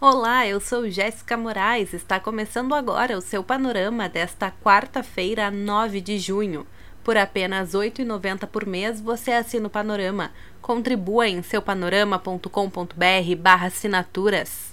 Olá, eu sou Jéssica Moraes. Está começando agora o seu panorama desta quarta-feira, 9 de junho. Por apenas R$ 8,90 por mês, você assina o Panorama. Contribua em seupanorama.com.br assinaturas.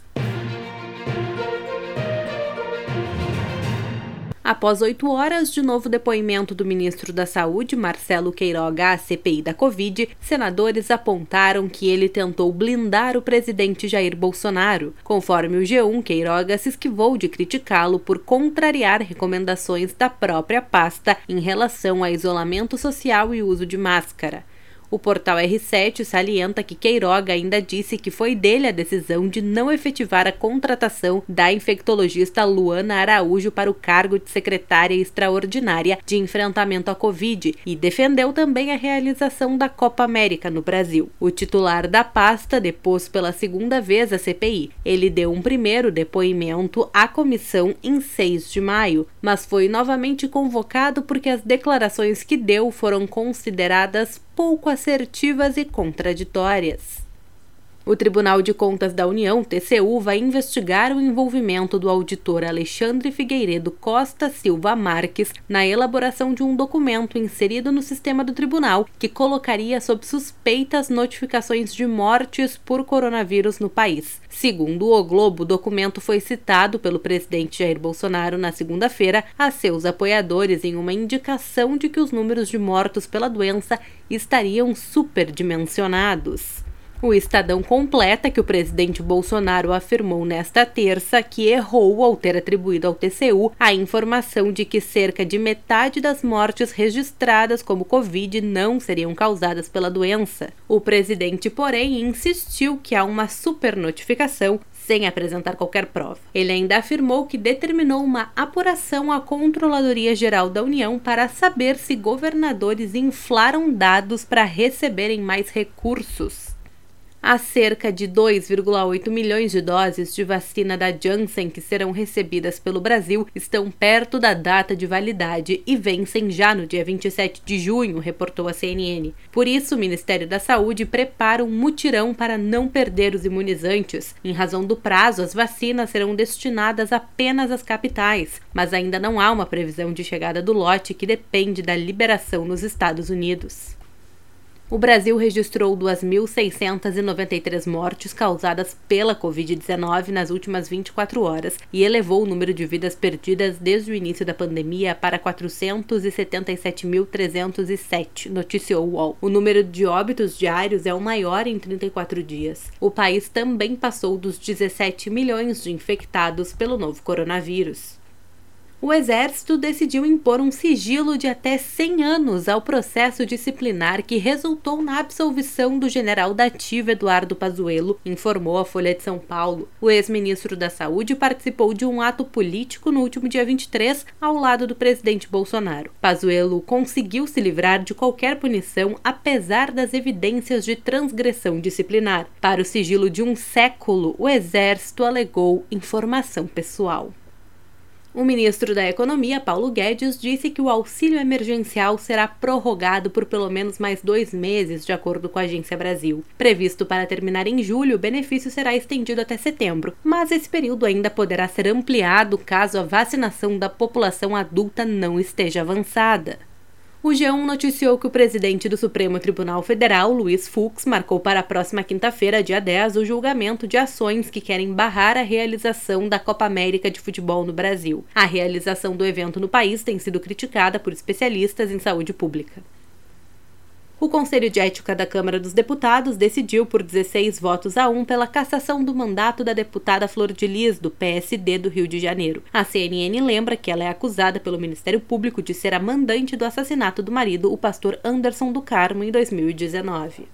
Após oito horas de novo depoimento do ministro da Saúde, Marcelo Queiroga, à CPI da Covid, senadores apontaram que ele tentou blindar o presidente Jair Bolsonaro. Conforme o G1, Queiroga se esquivou de criticá-lo por contrariar recomendações da própria pasta em relação a isolamento social e uso de máscara. O portal R7 salienta que Queiroga ainda disse que foi dele a decisão de não efetivar a contratação da infectologista Luana Araújo para o cargo de secretária extraordinária de enfrentamento à Covid e defendeu também a realização da Copa América no Brasil. O titular da pasta depôs pela segunda vez a CPI. Ele deu um primeiro depoimento à comissão em 6 de maio, mas foi novamente convocado porque as declarações que deu foram consideradas pouco assertivas e contraditórias. O Tribunal de Contas da União, TCU, vai investigar o envolvimento do auditor Alexandre Figueiredo Costa Silva Marques na elaboração de um documento inserido no sistema do tribunal que colocaria sob suspeitas notificações de mortes por coronavírus no país. Segundo o Globo, o documento foi citado pelo presidente Jair Bolsonaro na segunda-feira a seus apoiadores em uma indicação de que os números de mortos pela doença estariam superdimensionados. O Estadão completa que o presidente Bolsonaro afirmou nesta terça que errou ao ter atribuído ao TCU a informação de que cerca de metade das mortes registradas como Covid não seriam causadas pela doença. O presidente, porém, insistiu que há uma supernotificação sem apresentar qualquer prova. Ele ainda afirmou que determinou uma apuração à Controladoria Geral da União para saber se governadores inflaram dados para receberem mais recursos. Há cerca de 2,8 milhões de doses de vacina da Janssen que serão recebidas pelo Brasil estão perto da data de validade e vencem já no dia 27 de junho, reportou a CNN. Por isso, o Ministério da Saúde prepara um mutirão para não perder os imunizantes. Em razão do prazo, as vacinas serão destinadas apenas às capitais, mas ainda não há uma previsão de chegada do lote que depende da liberação nos Estados Unidos. O Brasil registrou 2.693 mortes causadas pela Covid-19 nas últimas 24 horas e elevou o número de vidas perdidas desde o início da pandemia para 477.307, noticiou o UOL. O número de óbitos diários é o maior em 34 dias. O país também passou dos 17 milhões de infectados pelo novo coronavírus o Exército decidiu impor um sigilo de até 100 anos ao processo disciplinar que resultou na absolvição do general da Eduardo Pazuello, informou a Folha de São Paulo. O ex-ministro da Saúde participou de um ato político no último dia 23 ao lado do presidente Bolsonaro. Pazuello conseguiu se livrar de qualquer punição apesar das evidências de transgressão disciplinar. Para o sigilo de um século, o Exército alegou informação pessoal. O ministro da Economia, Paulo Guedes, disse que o auxílio emergencial será prorrogado por pelo menos mais dois meses, de acordo com a Agência Brasil. Previsto para terminar em julho, o benefício será estendido até setembro, mas esse período ainda poderá ser ampliado caso a vacinação da população adulta não esteja avançada o G1 noticiou que o presidente do Supremo Tribunal Federal, Luiz Fux, marcou para a próxima quinta-feira, dia 10, o julgamento de ações que querem barrar a realização da Copa América de Futebol no Brasil. A realização do evento no país tem sido criticada por especialistas em saúde pública. O Conselho de Ética da Câmara dos Deputados decidiu por 16 votos a 1 pela cassação do mandato da deputada Flor de Lis, do PSD do Rio de Janeiro. A CNN lembra que ela é acusada pelo Ministério Público de ser a mandante do assassinato do marido, o pastor Anderson do Carmo, em 2019.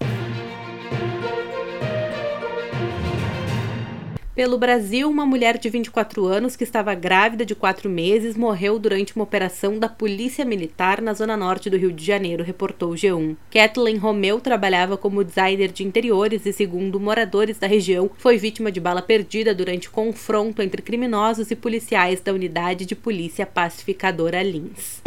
Pelo Brasil, uma mulher de 24 anos que estava grávida de quatro meses morreu durante uma operação da Polícia Militar na zona norte do Rio de Janeiro, reportou o G1. Kathleen Romeu trabalhava como designer de interiores e, segundo moradores da região, foi vítima de bala perdida durante confronto entre criminosos e policiais da unidade de polícia pacificadora Lins.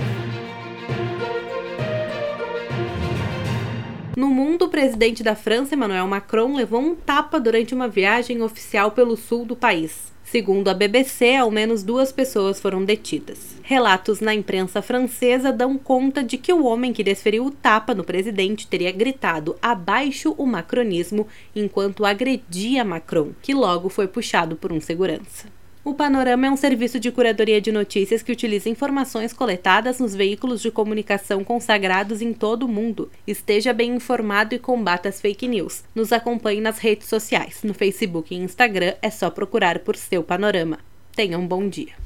No mundo, o presidente da França, Emmanuel Macron, levou um tapa durante uma viagem oficial pelo sul do país. Segundo a BBC, ao menos duas pessoas foram detidas. Relatos na imprensa francesa dão conta de que o homem que desferiu o tapa no presidente teria gritado abaixo o macronismo enquanto agredia Macron, que logo foi puxado por um segurança. O Panorama é um serviço de curadoria de notícias que utiliza informações coletadas nos veículos de comunicação consagrados em todo o mundo. Esteja bem informado e combata as fake news. Nos acompanhe nas redes sociais. No Facebook e Instagram é só procurar por seu Panorama. Tenha um bom dia.